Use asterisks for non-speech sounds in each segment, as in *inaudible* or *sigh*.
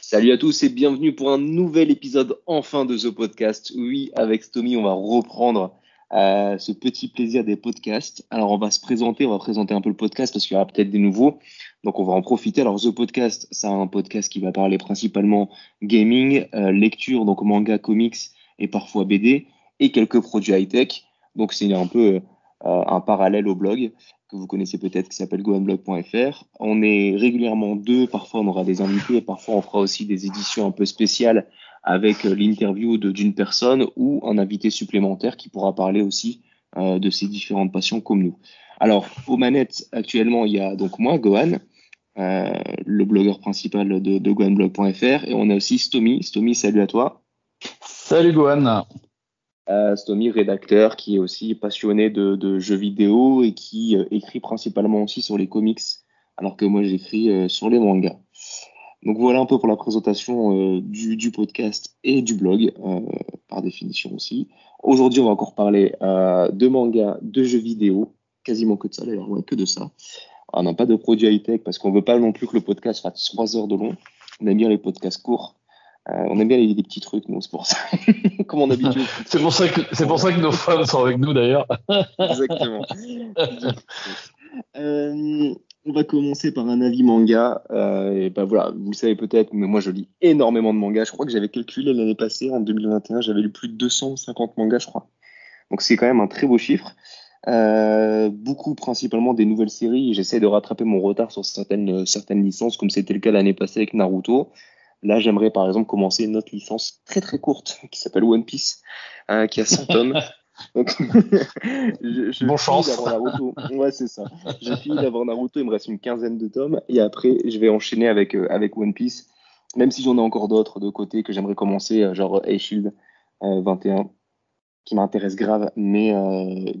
Salut à tous et bienvenue pour un nouvel épisode enfin de The Podcast. Oui, avec Stomy, on va reprendre euh, ce petit plaisir des podcasts. Alors, on va se présenter, on va présenter un peu le podcast parce qu'il y aura peut-être des nouveaux. Donc, on va en profiter. Alors, The Podcast, c'est un podcast qui va parler principalement gaming, euh, lecture, donc manga, comics et parfois BD et quelques produits high-tech. Donc, c'est un peu euh, un parallèle au blog que vous connaissez peut-être qui s'appelle goanblog.fr. On est régulièrement deux, parfois on aura des invités, parfois on fera aussi des éditions un peu spéciales avec euh, l'interview d'une personne ou un invité supplémentaire qui pourra parler aussi euh, de ses différentes passions comme nous. Alors, aux manettes, actuellement, il y a donc moi, Gohan, euh, le blogueur principal de, de gohanblog.fr, et on a aussi Stomy. Stomy, salut à toi. Salut Gohan. Euh, Stomy, rédacteur, qui est aussi passionné de, de jeux vidéo et qui euh, écrit principalement aussi sur les comics, alors que moi j'écris euh, sur les mangas. Donc voilà un peu pour la présentation du, du, podcast et du blog, par définition aussi. Aujourd'hui, on va encore parler de mangas, de jeux vidéo, quasiment que de ça d'ailleurs, ouais, que de ça. On n'a pas de produits high-tech parce qu'on veut pas non plus que le podcast fasse 3 heures de long. On aime bien les podcasts courts euh, on aime bien les, petits trucs, nous, c'est pour ça. *laughs* Comme on *laughs* c'est pour ça que c'est pour ça que nos fans sont avec nous d'ailleurs. *laughs* Exactement. euh, on va commencer par un avis manga. Euh, et ben voilà, vous le savez peut-être, mais moi je lis énormément de mangas. Je crois que j'avais calculé l'année passée, en 2021, j'avais lu plus de 250 mangas, je crois. Donc c'est quand même un très beau chiffre. Euh, beaucoup principalement des nouvelles séries. J'essaie de rattraper mon retard sur certaines, certaines licences, comme c'était le cas l'année passée avec Naruto. Là, j'aimerais par exemple commencer une autre licence très très courte qui s'appelle One Piece, euh, qui a 100 tomes. *laughs* Donc, *laughs* je, je bon chance. Naruto. Ouais, c'est ça. J'ai fini d'avoir Naruto, il me reste une quinzaine de tomes, et après, je vais enchaîner avec, euh, avec One Piece, même si j'en ai encore d'autres de côté que j'aimerais commencer, euh, genre A-Shield 21, qui m'intéresse grave, mais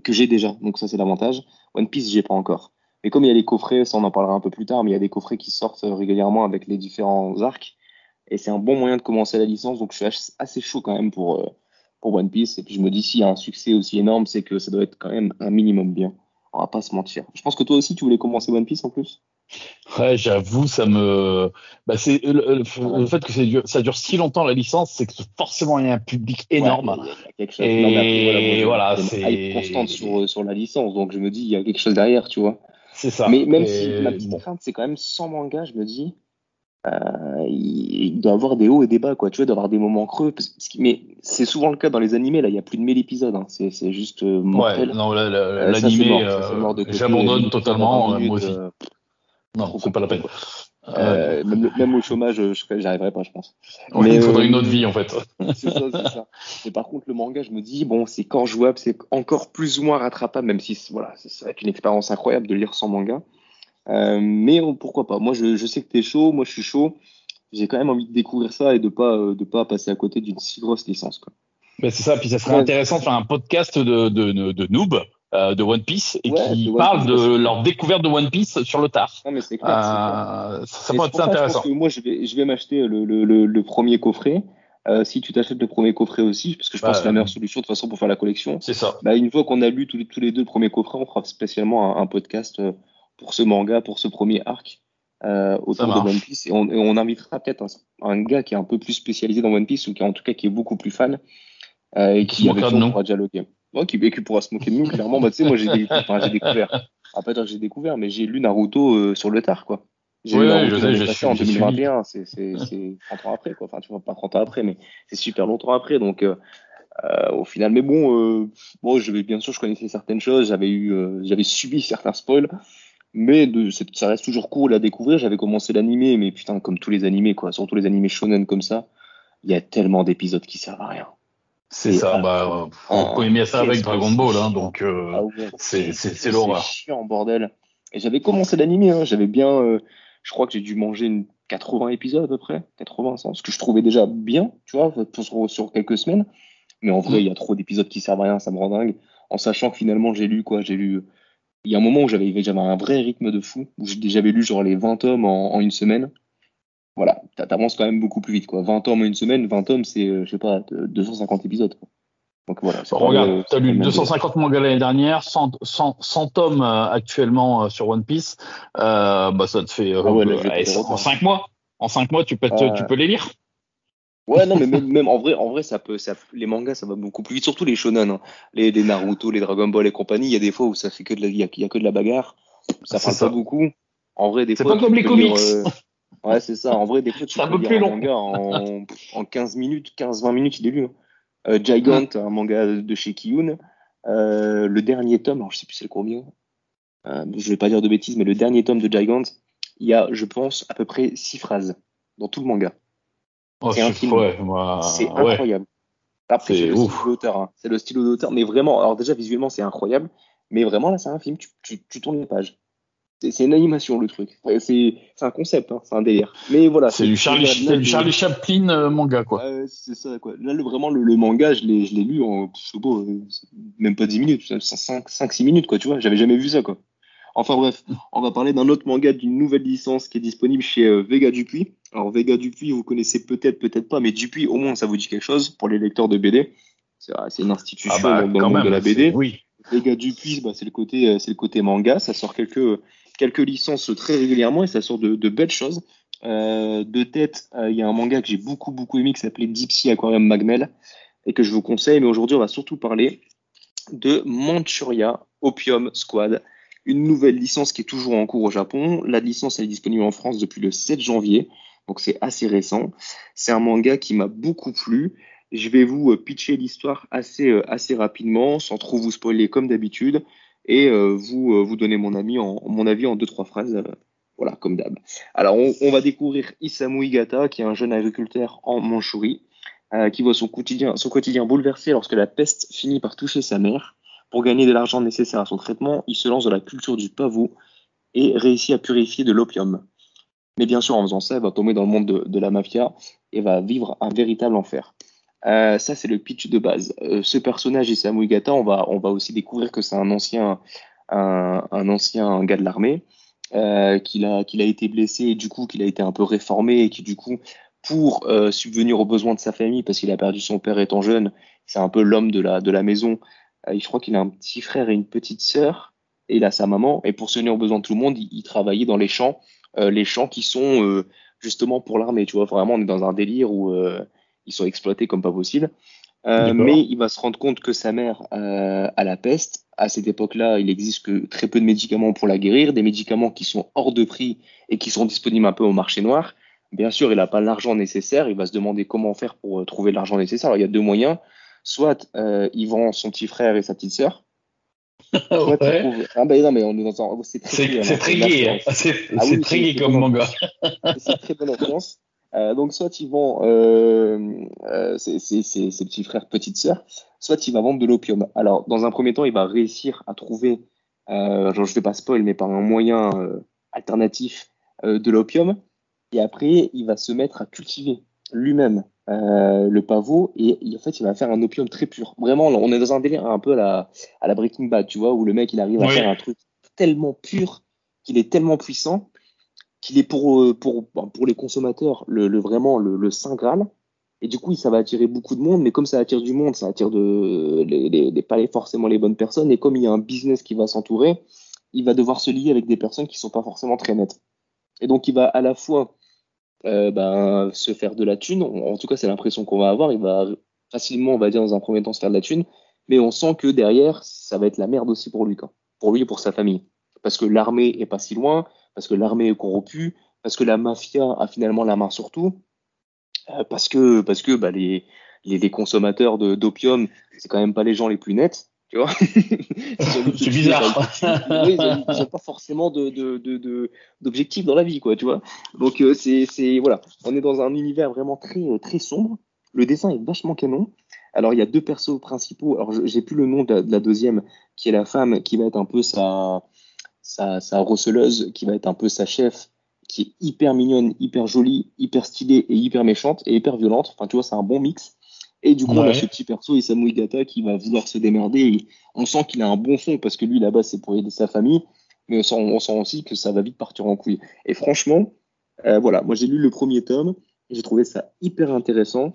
que j'ai déjà. Donc ça, c'est l'avantage. One Piece, j'ai pas encore. Mais comme il y a les coffrets, ça on en parlera un peu plus tard, mais il y a des coffrets qui sortent régulièrement avec les différents arcs. Et c'est un bon moyen de commencer la licence, donc je suis assez chaud quand même pour, euh, pour One Piece. Et puis je me dis, s'il y a un succès aussi énorme, c'est que ça doit être quand même un minimum bien. On va pas se mentir. Je pense que toi aussi, tu voulais commencer One Piece en plus? Ouais, j'avoue, ça me. Bah, c'est le, fait que ça dure si longtemps la licence, c'est que forcément il y a un public énorme. y a quelque chose. Et voilà, c'est constante sur, sur la licence, donc je me dis il y a quelque chose derrière, tu vois. C'est ça. Mais même si ma petite crainte, c'est quand même sans manga, je me dis euh, il doit avoir des hauts et des bas, quoi. Tu vois, d'avoir des moments creux. mais c'est souvent le cas dans les animés. Là, il y a plus de 1000 épisodes. Hein. C'est, c'est juste euh, mortel. Ouais, non, euh, l'animé, j'abandonne totalement. moi aussi. Non, c'est pas la peine. Euh, même, même, au chômage, j'arriverai pas, je pense. mais, il faudrait une autre vie, en fait. c'est ça, c'est ça. Et par contre, le manga, je me dis, bon, c'est quand jouable, c'est encore plus ou moins rattrapable, même si, voilà, ça va être une expérience incroyable de lire sans manga. Euh, mais pourquoi pas? Moi, je, je sais que tu es chaud, moi je suis chaud. J'ai quand même envie de découvrir ça et de pas euh, de pas passer à côté d'une si grosse licence. Quoi. Ben c'est ça, puis ça serait intéressant de faire un podcast de, de, de, noob euh, de One Piece et qui parle de leur découverte de One Piece sur le tard. Non, mais c'est clair, euh, ça peut être intéressant. Que moi, je vais, je vais m'acheter le, le, le, premier coffret. Euh, si tu t'achètes le premier coffret aussi, parce que je pense que c'est la meilleure solution de toute façon pour faire la collection. C'est ça. Bah, une fois qu'on a lu tous les, tous les deux premiers coffrets, on fera spécialement un, un podcast pour ce manga, pour ce premier arc euh, autour de One Piece. Et on, on invitera peut-être un, gars qui est un peu plus spécialisé dans One Piece ou qui en tout cas qui est beaucoup plus fan euh, et qui, avec qui on pourra dialoguer. Ouais, qui, qui pourra se moquer de nous, clairement. Bah, tu sais, moi j'ai enfin, découvert, après j'ai découvert, mais j'ai lu Naruto euh, sur le tard, quoi. J'ai lu Naruto je sais, en 2021, c'est 30 ans après, quoi. Enfin, tu vois, pas 30 ans après, mais c'est super longtemps après, donc. Euh, euh, au final, mais bon, bon, je bien sûr, je connaissais certaines choses, j'avais eu, j'avais subi certains spoils, mais de, ça reste toujours cool à découvrir. J'avais commencé l'animé, mais putain, comme tous les animés, quoi, surtout les animés shonen comme ça, il y a tellement d'épisodes qui servent à rien. C'est ça, bah, on ça avec Dragon Ball, hein, donc euh, ah c'est l'horreur. C'est chiant, bordel. Et j'avais commencé l'animé, hein, j'avais bien, euh, je crois que j'ai dû manger une 80 épisodes à peu près, 80, ce que je trouvais déjà bien, tu vois, sur, sur quelques semaines. Mais en vrai, il y a trop d'épisodes qui servent à rien, ça me rend dingue. En sachant que finalement, j'ai lu quoi J'ai lu il y a un moment où j'avais un vrai rythme de fou, où j'avais lu genre les 20 tomes en, une semaine. T'avances quand même beaucoup plus vite. Quoi. 20 tomes en une semaine, 20 tomes, c'est, je sais pas, 250 épisodes. Donc voilà. regarde, tu as lu 250 mangas l'année dernière, 100, 100, 100 tomes actuellement sur One Piece. bah, ça te fait ah en 5 mois. En 5 mois, tu peux, tu peux les lire. Ouais, non, mais même, en vrai, en vrai, ça peut, ça, les mangas, ça va beaucoup plus vite, surtout les shonen, hein. les, les, Naruto, les Dragon Ball et compagnie. Il y a des fois où ça fait que de la, il y a, que de la bagarre, ça parle pas beaucoup. En vrai, des fois. C'est pas comme les comics. Euh, ouais, c'est ça. En vrai, des fois, tu peux lire un manga en, *laughs* en 15 minutes, 15-20 minutes, il est lu. Hein. Euh, Gigant, un manga de chez Kiyun. Euh, le dernier tome, alors je sais plus c'est le combien. Euh, je vais pas dire de bêtises, mais le dernier tome de Gigant, il y a, je pense, à peu près 6 phrases dans tout le manga. Oh, c'est film. c'est incroyable. Après, c'est le style d'auteur. Hein. C'est le style d'auteur. Mais vraiment, alors déjà, visuellement, c'est incroyable. Mais vraiment, là, c'est un film. Tu, tu, tu tournes les pages. C'est une animation, le truc. C'est un concept. Hein. C'est un délire. Mais voilà. C'est du Charlie, du Charlie Chaplin euh, manga, quoi. c'est ça, quoi. Là, le, vraiment, le, manga, je l'ai lu en, je pas, euh, même pas 10 minutes. 5-6 minutes, quoi. Tu vois, j'avais jamais vu ça, quoi. Enfin bref, on va parler d'un autre manga d'une nouvelle licence qui est disponible chez euh, Vega Dupuis. Alors Vega Dupuis, vous connaissez peut-être, peut-être pas, mais Dupuis, au moins, ça vous dit quelque chose pour les lecteurs de BD. C'est une institution ah bah, dans le monde de la BD. Oui. Vega Dupuis, bah, c'est le côté, euh, c'est le côté manga. Ça sort quelques quelques licences très régulièrement et ça sort de, belles choses. Euh, de tête, il y a un manga que j'ai beaucoup beaucoup aimé qui s'appelait Deep Aquarium Magmel et que je vous conseille. Mais aujourd'hui, on va surtout parler de Manchuria Opium Squad une nouvelle licence qui est toujours en cours au Japon. La licence est disponible en France depuis le 7 janvier, donc c'est assez récent. C'est un manga qui m'a beaucoup plu. Je vais vous euh, pitcher l'histoire assez, euh, assez rapidement, sans trop vous spoiler comme d'habitude, et euh, vous, vous donner mon, ami en, mon avis en deux, trois phrases. Voilà, comme d'hab. Alors, on, va découvrir Isamu Igata, qui est un jeune agriculteur en Mandchourie, qui voit son quotidien, son quotidien bouleversé lorsque la peste finit par toucher sa mère. Pour gagner de l'argent nécessaire à son traitement, il se lance dans la culture du pavot et réussit à purifier de l'opium. Mais bien sûr, en faisant ça, il va tomber dans le monde de, la mafia et va vivre un véritable enfer. Euh, ça, c'est le pitch de base. Euh, ce personnage, Isamu Igata, on va, on va aussi découvrir que c'est un ancien, un, ancien gars de l'armée, euh, qu'il a, été blessé et du coup qu'il a été un peu réformé et qui du coup, pour subvenir aux besoins de sa famille, parce qu'il a perdu son père étant jeune, c'est un peu l'homme de la, de la maison, je crois qu'il a un petit frère et une petite sœur, et il a sa maman. Et pour se tenir aux besoins de tout le monde, il, travaillait dans les champs, les champs qui sont justement pour l'armée. Tu vois, vraiment, on est dans un délire où ils sont exploités comme pas possible. mais il va se rendre compte que sa mère a la peste. À cette époque-là, il existe que très peu de médicaments pour la guérir, des médicaments qui sont hors de prix et qui sont disponibles un peu au marché noir. Bien sûr, il n'a pas l'argent nécessaire. Il va se demander comment faire pour trouver l'argent nécessaire. Alors, il y a deux moyens soit euh, il vend son petit frère et sa petite sœur. *laughs* ouais. Ah ben non, mais on est dans un. C'est très, gay. C'est très gay comme manga. *laughs* c'est très bonne influence. Euh, donc, soit il vend euh, euh, ses, ses, ses, petits frères, petites sœurs, soit il va vendre de l'opium. Alors, dans un premier temps, il va réussir à trouver, euh, genre, je ne vais pas spoil, mais par un moyen euh, alternatif de l'opium. Et après, il va se mettre à cultiver lui-même le pavot et, en fait il va faire un opium très pur. Vraiment, on est dans un délire un peu à la, à la Breaking Bad, tu vois, où le mec il arrive à faire un truc tellement pur qu'il est tellement puissant qu'il est pour, euh, pour, pour les consommateurs le, vraiment le, saint graal. Et du coup, ça va attirer beaucoup de monde, mais comme ça attire du monde, ça attire de, les, les, pas forcément les bonnes personnes. Et comme il y a un business qui va s'entourer, il va devoir se lier avec des personnes qui sont pas forcément très nettes. Et donc, il va à la fois euh, ben, se faire de la thune. En tout cas, c'est l'impression qu'on va avoir. Il va facilement, on va dire, dans un premier temps, se faire de la thune. Mais on sent que derrière, ça va être la merde aussi pour lui, quoi. Pour lui et pour sa famille. Parce que l'armée est pas si loin, parce que l'armée est corrompue, parce que la mafia a finalement la main sur tout, euh, parce que, parce que bah, les, les, les consommateurs d'opium, c'est quand même pas les gens les plus nets. Tu vois *laughs* C'est bizarre. ils n'ont pas forcément d'objectifs de, de, dans la vie, quoi, tu vois. Donc, euh, c'est voilà, on est dans un univers vraiment très, euh, très sombre. Le dessin est vachement canon. Alors, il y a deux persos principaux. Alors, j'ai plus le nom de la, deuxième, qui est la femme, qui va être un peu sa, sa, sa receleuse, qui va être un peu sa chef, qui est hyper mignonne, hyper jolie, hyper stylée et hyper méchante et hyper violente. Enfin, tu vois, c'est un bon mix. Et du coup, on a ce petit perso, Isamu Igata, qui va vouloir se démerder. on sent qu'il a un bon fond parce que lui, là-bas, c'est pour aider sa famille. Mais on sent, aussi que ça va vite partir en couille. Et franchement, voilà, moi j'ai lu le premier tome, j'ai trouvé ça hyper intéressant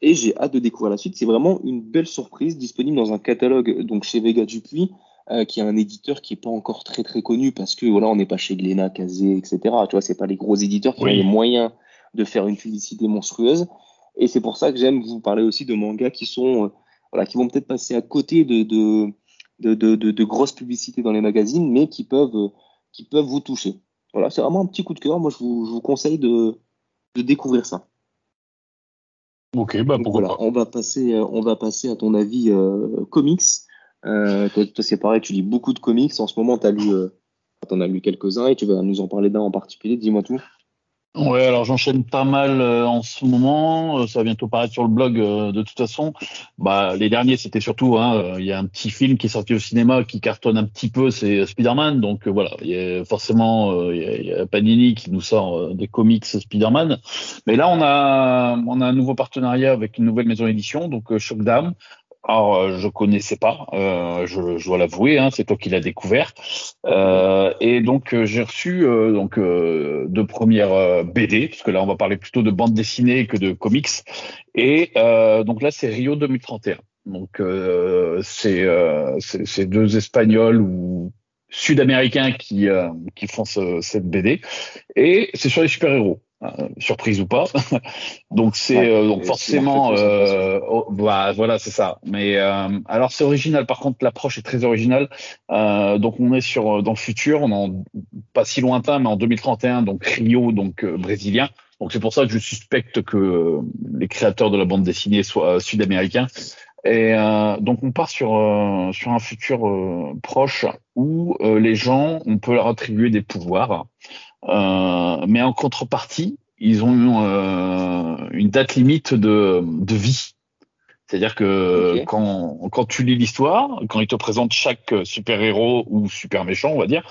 et j'ai hâte de découvrir la suite. C'est vraiment une belle surprise disponible dans un catalogue donc chez Vega Dupuis, euh, qui est un éditeur qui est pas encore très très connu parce que voilà, on n'est pas chez Glénat, Kazé, etc. Tu vois, c'est pas les gros éditeurs qui ont les moyens de faire une publicité monstrueuse. Et c'est pour ça que j'aime vous parler aussi de mangas qui sont euh, voilà, qui vont peut-être passer à côté de de, de, de, de, grosses publicités dans les magazines, mais qui peuvent qui peuvent vous toucher. Voilà, c'est vraiment un petit coup de cœur. Moi, je vous, je vous conseille de, de découvrir ça. Ok, bah pourquoi pas. On va passer, euh, on va passer à ton avis euh, comics. Euh, toi, c'est pareil, tu lis beaucoup de comics. En ce moment, tu as lu, euh, en as lu quelques-uns et tu vas nous en parler d'un en particulier. Dis-moi tout. Ouais, alors j'enchaîne pas mal euh, en ce moment. Euh, ça va bientôt paraître sur le blog de toute façon. Bah, les derniers, c'était surtout, hein, il y a un petit film qui est sorti au cinéma qui cartonne un petit peu, c'est Spider-Man. Donc voilà, il y a forcément il y, a, Panini qui nous sort des comics Spider-Man. Mais là, on a on a un nouveau partenariat avec une nouvelle maison d'édition, donc Shock Dam, alors, euh, je connaissais pas, euh, je, je, dois l'avouer, hein, c'est toi qui l'as découvert. Euh, et donc, euh, j'ai reçu euh, donc deux premières BD, parce que là, on va parler plutôt de bande dessinée que de comics. Et donc là, c'est Rio 2031. Donc, c'est c'est deux Espagnols ou Sud-Américains qui qui font ce, cette BD, et c'est sur les super-héros. Euh, surprise ou pas. *laughs* donc c'est euh, donc forcément euh, oh, bah, voilà c'est ça. Mais euh, alors c'est original. Par contre l'approche est très originale. donc on est sur dans le futur, on en pas si lointain, mais en 2031 donc Rio donc brésilien. Donc c'est pour ça que je suspecte que les créateurs de la bande dessinée soient sud-américains. Et donc on part sur sur un futur proche où les gens on peut leur attribuer des pouvoirs. Euh, mais en contrepartie, ils ont euh, une date limite de, de vie. C'est-à-dire que quand, quand tu lis l'histoire, quand ils te présentent chaque super-héros ou super méchant, on va dire,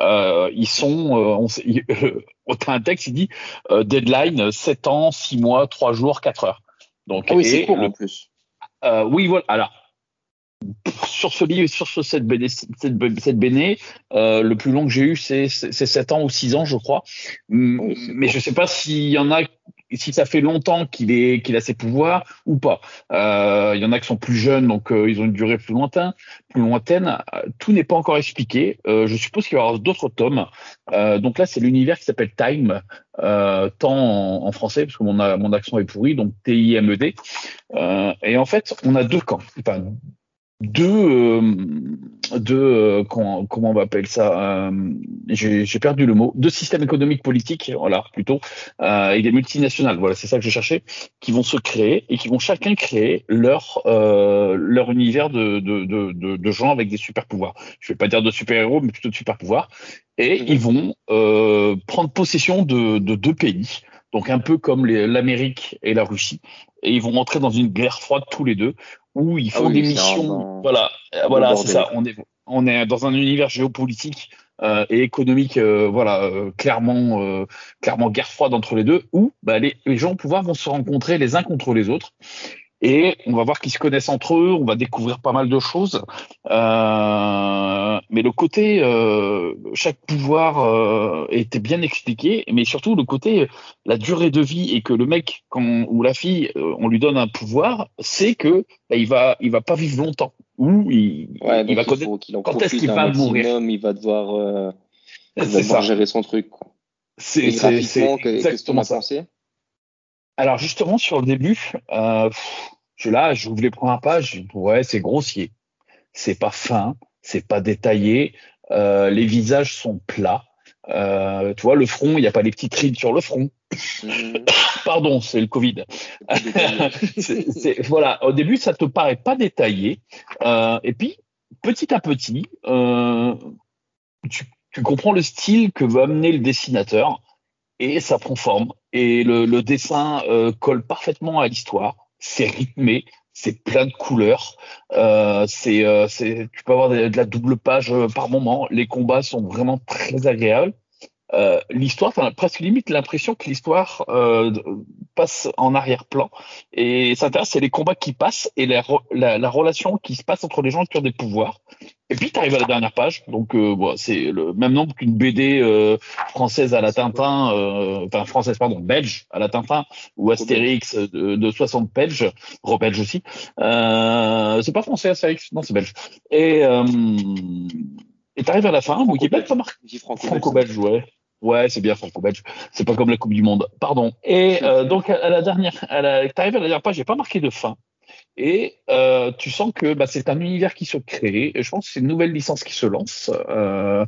euh, ils sont, euh, on, *laughs* euh, un texte, il dit euh, deadline 7 ans, 6 mois, 3 jours, 4 heures. Donc, ah oui, c'est court en plus. Euh, oui, voilà. Alors, sur ce livre, sur ce, cette BD, cette, BD euh, le plus long que j'ai eu, c'est 7 ans ou 6 ans, je crois. Mais je sais pas s'il y en a, si ça fait longtemps qu'il est qu'il a ses pouvoirs ou pas. Euh, il y en a qui sont plus jeunes, donc euh, ils ont une durée plus lointaine. Plus lointaine. Tout n'est pas encore expliqué. je suppose qu'il y aura d'autres tomes. donc là, c'est l'univers qui s'appelle Time, temps en, en, français, parce que mon, mon accent est pourri, donc T-I-M-E-D. et en fait, on a deux camps. Enfin, deux, euh, deux euh, comment, comment on va appeler ça euh, J'ai perdu le mot. Deux systèmes économiques politiques, voilà, plutôt, euh, et des multinationales. Voilà, c'est ça que je cherchais, qui vont se créer et qui vont chacun créer leur euh, leur univers de, de, de, de, gens avec des super pouvoirs. Je vais pas dire de super héros, mais plutôt de super pouvoirs. Et ils vont euh, prendre possession de, de deux pays. Donc un peu comme l'Amérique et la Russie, et ils vont entrer dans une guerre froide tous les deux où ils ah font des missions. Voilà, voilà, c'est ça. On est, on est dans un univers géopolitique euh, et économique, euh, voilà, euh, clairement, euh, clairement guerre froide entre les deux, où bah, les, les gens au pouvoir vont se rencontrer les uns contre les autres et on va voir qu'ils se connaissent entre eux, on va découvrir pas mal de choses. Euh, mais le côté, euh, chaque pouvoir euh, était bien expliqué, mais surtout le côté, la durée de vie et que le mec quand, ou la fille, euh, on lui donne un pouvoir, c'est que bah, il va, il va pas vivre longtemps. Ou il, il va connaître quand est-ce qu'il va mourir. Il va devoir, euh, il va devoir gérer son truc. C'est exactement qu'est-ce pensé? Alors justement sur le début, euh, je là, je voulais prendre un page, ouais, c'est grossier, c'est pas fin, c'est pas détaillé, euh, les visages sont plats. Euh, tu vois, le front, il n'y a pas les petites rides sur le front. Mhm. *coughs* Pardon, c'est le Covid. *laughs* voilà, au début, ça te paraît pas détaillé, euh, et puis petit à petit, euh, tu, tu comprends le style que veut amener le dessinateur et ça prend forme. Et le, le dessin euh, colle parfaitement à l'histoire. C'est rythmé, c'est plein de couleurs. Euh, c'est, euh, c'est, tu peux avoir de, la double page euh, par moment. Les combats sont vraiment très agréables. Euh, l'histoire, t'as presque limite l'impression que l'histoire euh, passe en arrière-plan. Et ça c'est les combats qui passent et la, la, relation qui se passe entre les gens qui ont des pouvoirs. Et puis tu arrives à la dernière page, donc euh, bon, c'est le même nombre qu'une BD euh, française à la Tintin, euh, enfin française pardon, belge à la Tintin ou Astérix de, de 60 pages, belge aussi. c'est pas français Astérix, non c'est belge. Et et t'arrives à la fin, Wikipédia, pas marqué? Franco-belge, ouais. Ouais, c'est bien franco-belge. C'est pas comme la Coupe du Monde. Pardon. Et euh, donc à la dernière, à la, t'arrives à la dernière page, j'ai pas marqué de fin. Et euh, tu sens que bah, c'est un univers qui se crée. Et je pense que c'est une nouvelle licence qui se lance euh,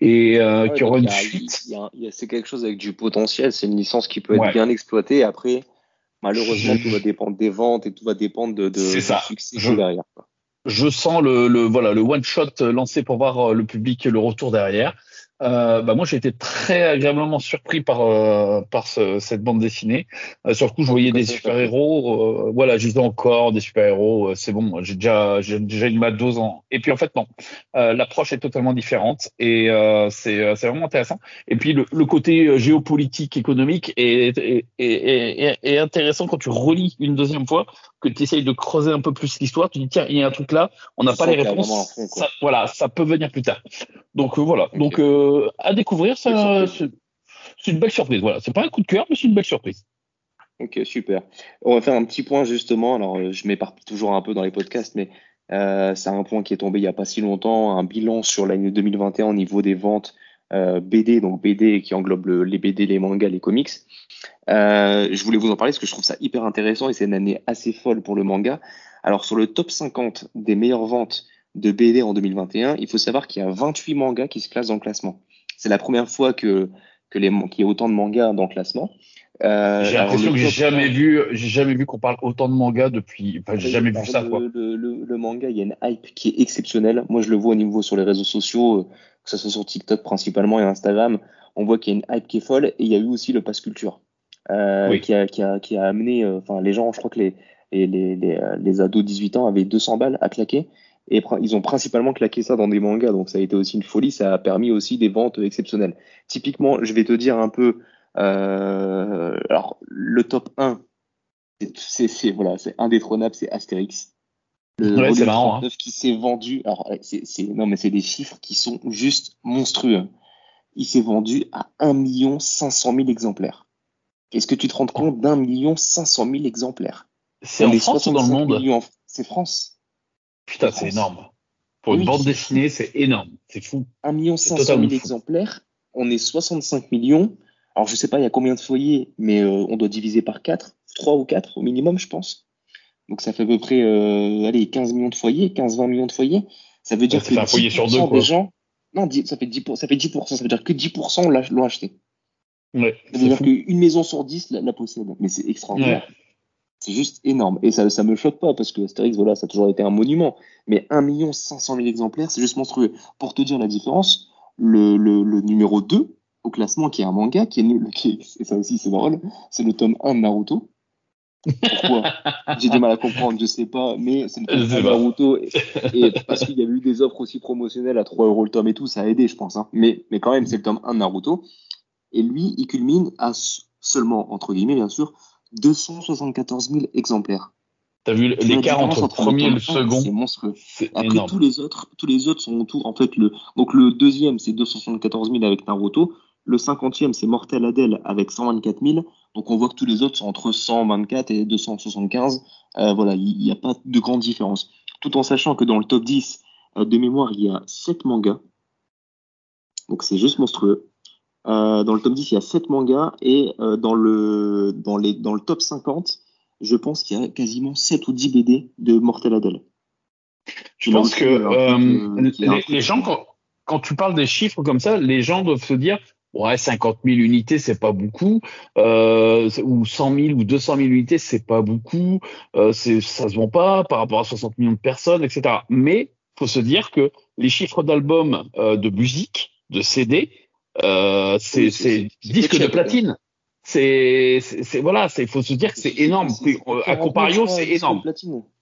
et euh, qui aura une suite. c'est quelque chose avec du potentiel. C'est une licence qui peut être bien exploitée. Après, malheureusement, tout va dépendre des ventes et tout va dépendre de, de, du succès derrière. Quoi je sens le, le, voilà le one shot lancé pour voir le public le retour derrière. Euh, bah moi j'ai été très agréablement surpris par euh, par ce, cette bande dessinée. Euh, sur le coup je voyais des super héros, euh, voilà juste encore des super héros, c'est bon, j'ai déjà j'ai déjà une ma dose en. Et puis en fait non, l'approche est totalement différente et c'est c'est vraiment intéressant. Et puis le, le côté géopolitique économique est est, est, est, intéressant quand tu relis une deuxième fois, que tu essayes de creuser un peu plus l'histoire, tu dis tiens il y a un truc là, on n'a pas les réponses, ça, voilà ça peut venir plus tard. Donc voilà donc euh, à découvrir. Ça, c'est une belle surprise. Voilà, c'est pas un coup de cœur, mais c'est une belle surprise. Ok, super. On va faire un petit point justement. Alors, euh, je m'éparpille toujours un peu dans les podcasts, mais euh, c'est un point qui est tombé il y a pas si longtemps, un bilan sur l'année 2021 au niveau des ventes BD, donc BD qui englobe les BD, les mangas, les comics. je voulais vous en parler parce que je trouve ça hyper intéressant et c'est une année assez folle pour le manga. Alors sur le top 50 des meilleures ventes de BD en 2021, il faut savoir qu'il y a 28 mangas qui se classent dans le classement. C'est la première fois que, que les, qu'il y a autant de mangas dans le classement. Euh, j'ai l'impression que j'ai jamais vu, j'ai jamais vu qu'on parle autant de mangas depuis. Enfin, j'ai jamais vu ça. Le, quoi. Le, le, manga, il y a une hype qui est exceptionnelle. Moi, je le vois au niveau sur les réseaux sociaux, euh, que ce soit sur TikTok principalement et Instagram. On voit qu'il y a une hype qui est folle. Et il y a eu aussi le pass culture euh, qui, a, qui, a, qui a amené. Euh, enfin, les gens, je crois que les les, les, les, les ados 18 ans avaient 200 balles à claquer. Et ils ont principalement claqué ça dans des mangas, donc ça a été aussi une folie. Ça a permis aussi des ventes exceptionnelles. Typiquement, je vais te dire un peu. Euh, alors, le top 1, c'est voilà, c'est indétrônable, c'est Astérix. Le ouais, c'est marrant. Hein. qui s'est vendu. Alors, c'est non, mais c'est des chiffres qui sont juste monstrueux. Il s'est vendu à 1 500 000 exemplaires. Est-ce que tu te rends compte d'un million 500 000 exemplaires? C'est en France ou dans le monde? C'est France. Putain, c'est énorme. Pour une bande dessinée, c'est énorme. C'est fou. 1 million 500 000 exemplaires. On est 65 millions. Alors, je sais pas, il y a combien de foyers, mais euh, on doit diviser par 4, 3 ou 4 au minimum, je pense. Donc, ça fait à peu près, euh, allez, 15 millions de foyers, 15-20 millions de foyers. Ça veut dire que un foyer sur deux, des gens, non, ça fait 10%, ça fait 10%, ça veut dire que 10% l'ont acheté. Ouais, ça veut dire qu'une maison sur 10 la, possède. Mais c'est extraordinaire. C'est juste énorme. Et ça, ça me choque pas parce que Astérix, voilà, ça a toujours été un monument. Mais 1 500 000 exemplaires, c'est juste monstrueux. Pour te dire la différence, le, le, le numéro 2 au classement, qui est un manga, qui est, qui et ça aussi c'est drôle, c'est le tome 1 de Naruto. Pourquoi? J'ai du mal à comprendre, je sais pas, mais c'est le tome 1 de Naruto. Et, parce qu'il y a eu des offres aussi promotionnelles à 3 euros le tome et tout, ça a aidé, je pense. Hein. Mais, mais quand même, c'est le tome 1 de Naruto. Et lui, il culmine à seulement, entre guillemets, bien sûr, 274 000 exemplaires. T'as vu l'écart entre le premier et le second C'est monstrueux. Après tous les autres, tous les autres sont autour. En fait, le donc le deuxième c'est 274 000 avec Naruto. Le cinquantième c'est Mortel Adèle avec 124 000. Donc on voit que tous les autres sont entre 124 et 275. Euh, voilà, il n'y a pas de grande différence. Tout en sachant que dans le top 10 euh, de mémoire, il y a 7 mangas. Donc c'est juste monstrueux. Euh, dans le top 10, il y a 7 mangas et dans, le, dans, les, dans le top 50, je pense qu'il y a quasiment 7 ou 10 BD de Mortel Adèle. Je pense que les, gens, quand, quand, tu parles des chiffres comme ça, les gens doivent se dire ouais, 50 000 unités, c'est pas beaucoup, ou 100 000 ou 200 000 unités, c'est pas beaucoup, c'est, ça se vend pas par rapport à 60 millions de personnes, etc. Mais faut se dire que les chiffres d'albums de musique, de CD, euh, c'est disque de platine. C'est, voilà, il faut se dire que c'est énorme. À Compario, c'est énorme.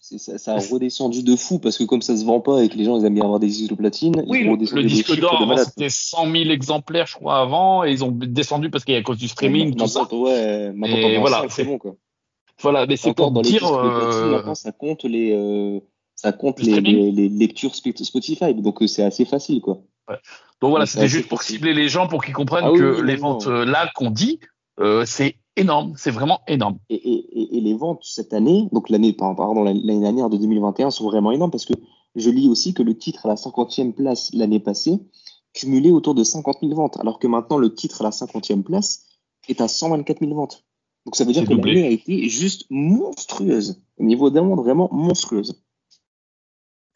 Ça, ça, a redescendu de fou parce que comme ça se vend pas et que les gens ils aiment bien avoir des disques de platine. Oui, le, disque d'or, c'était 100 000 exemplaires, je crois, avant, et ils ont descendu parce qu'il y a à cause du streaming, tout ça. Ouais, et voilà, c'est bon quoi. Voilà, mais c'est pour dans dire. Euh... ça compte les, euh, ça compte les, les, lectures Spotify, donc euh, c'est assez facile quoi. Ouais. Donc voilà, c'était juste pour cibler les gens pour qu'ils comprennent ah que les ventes euh, là qu'on dit, euh, c'est énorme, c'est vraiment énorme. Et, et, et, les ventes cette année, donc l'année pardon l'année dernière de 2021 sont vraiment énormes parce que je lis aussi que le titre à la 50e place l'année passée cumulait autour de 50 000 ventes, alors que maintenant le titre à la 50e place est à 124 000 ventes. Donc ça veut dire que l'année a été juste monstrueuse, au niveau d'un monde vraiment monstrueuse.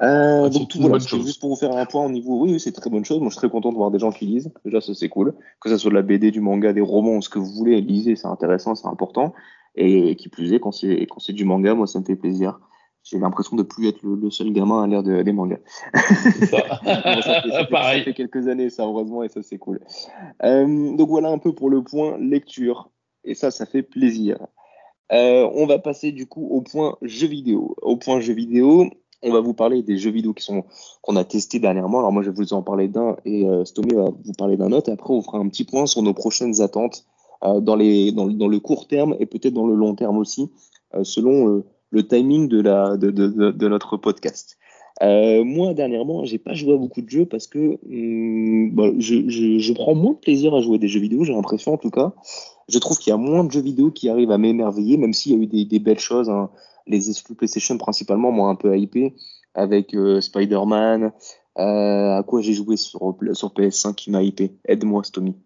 Euh, donc tout voilà, juste pour vous faire un point au niveau, oui, oui c'est très bonne chose. Moi, je suis très content de voir des gens qui lisent. Déjà, ça c'est cool. Que ça soit de la BD, du manga, des romans, ce que vous voulez, lisez, c'est intéressant, c'est important. Et qui plus est, quand c'est quand c'est du manga, moi, ça me fait plaisir. J'ai l'impression de plus être le, seul gamin à lire des mangas. Ça. *laughs* ça, fait, ça, fait, quelques années, ça heureusement, et ça c'est cool. Euh, donc voilà un peu pour le point lecture. Et ça, ça fait plaisir. Euh, on va passer du coup au point jeux vidéo. Au point jeux vidéo, on va vous parler des jeux vidéo qui sont qu'on a testés dernièrement. Alors moi, je vais vous en parler d'un et euh, Stomy va vous parler d'un autre. Et après, on fera un petit point sur nos prochaines attentes euh, dans, le court terme et peut-être dans le long terme aussi, euh, selon euh, le timing de, la, notre podcast. Moi, dernièrement, j'ai pas joué à beaucoup de jeux parce que hum, bah, je, prends moins de plaisir à jouer des jeux vidéo, j'ai l'impression en tout cas. Je trouve qu'il y a moins de jeux vidéo qui arrivent à m'émerveiller, même s'il y a eu des, des belles choses. Hein les exclus PlayStation principalement m'ont un peu hypé avec euh, Spider-Man. Euh, à quoi j'ai joué sur, sur PS5 qui m'a hypé Aide-moi, Stomy.